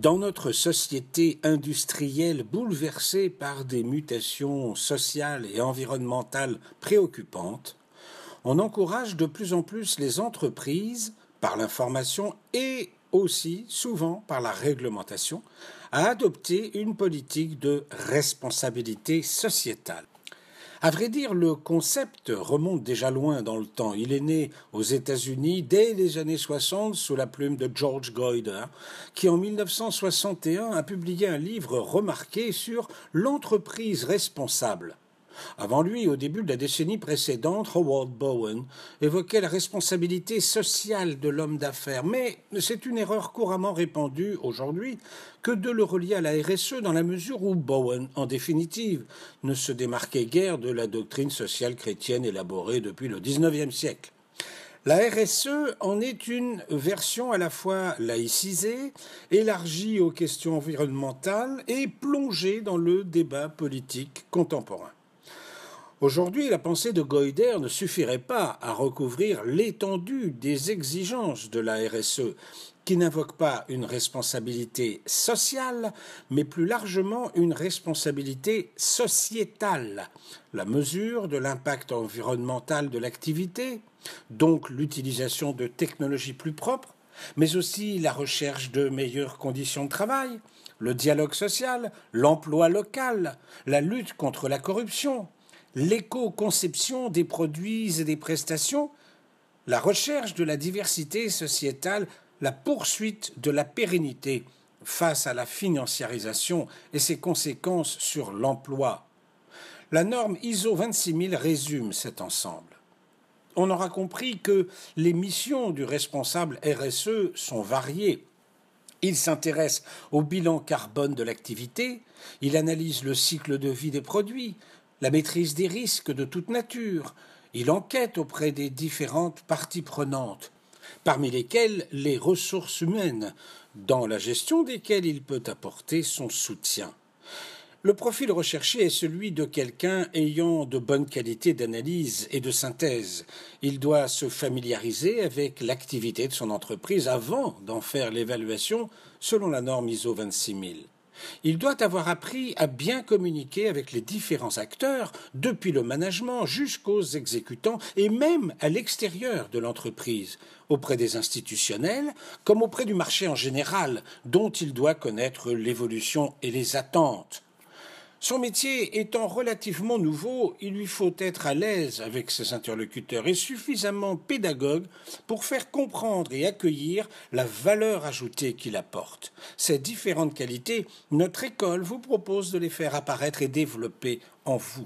Dans notre société industrielle bouleversée par des mutations sociales et environnementales préoccupantes, on encourage de plus en plus les entreprises, par l'information et aussi souvent par la réglementation, à adopter une politique de responsabilité sociétale. À vrai dire, le concept remonte déjà loin dans le temps. Il est né aux États-Unis dès les années 60 sous la plume de George Goider, qui en 1961 a publié un livre remarqué sur l'entreprise responsable. Avant lui, au début de la décennie précédente, Howard Bowen évoquait la responsabilité sociale de l'homme d'affaires, mais c'est une erreur couramment répandue aujourd'hui que de le relier à la RSE dans la mesure où Bowen, en définitive, ne se démarquait guère de la doctrine sociale chrétienne élaborée depuis le XIXe siècle. La RSE en est une version à la fois laïcisée, élargie aux questions environnementales et plongée dans le débat politique contemporain. Aujourd'hui, la pensée de Goider ne suffirait pas à recouvrir l'étendue des exigences de la RSE, qui n'invoque pas une responsabilité sociale, mais plus largement une responsabilité sociétale, la mesure de l'impact environnemental de l'activité, donc l'utilisation de technologies plus propres, mais aussi la recherche de meilleures conditions de travail, le dialogue social, l'emploi local, la lutte contre la corruption, l'éco-conception des produits et des prestations, la recherche de la diversité sociétale, la poursuite de la pérennité face à la financiarisation et ses conséquences sur l'emploi. La norme ISO 26000 résume cet ensemble. On aura compris que les missions du responsable RSE sont variées. Il s'intéresse au bilan carbone de l'activité, il analyse le cycle de vie des produits, la maîtrise des risques de toute nature. Il enquête auprès des différentes parties prenantes, parmi lesquelles les ressources humaines, dans la gestion desquelles il peut apporter son soutien. Le profil recherché est celui de quelqu'un ayant de bonnes qualités d'analyse et de synthèse. Il doit se familiariser avec l'activité de son entreprise avant d'en faire l'évaluation selon la norme ISO 26000. Il doit avoir appris à bien communiquer avec les différents acteurs, depuis le management jusqu'aux exécutants et même à l'extérieur de l'entreprise, auprès des institutionnels comme auprès du marché en général, dont il doit connaître l'évolution et les attentes. Son métier étant relativement nouveau, il lui faut être à l'aise avec ses interlocuteurs et suffisamment pédagogue pour faire comprendre et accueillir la valeur ajoutée qu'il apporte. Ces différentes qualités, notre école vous propose de les faire apparaître et développer en vous.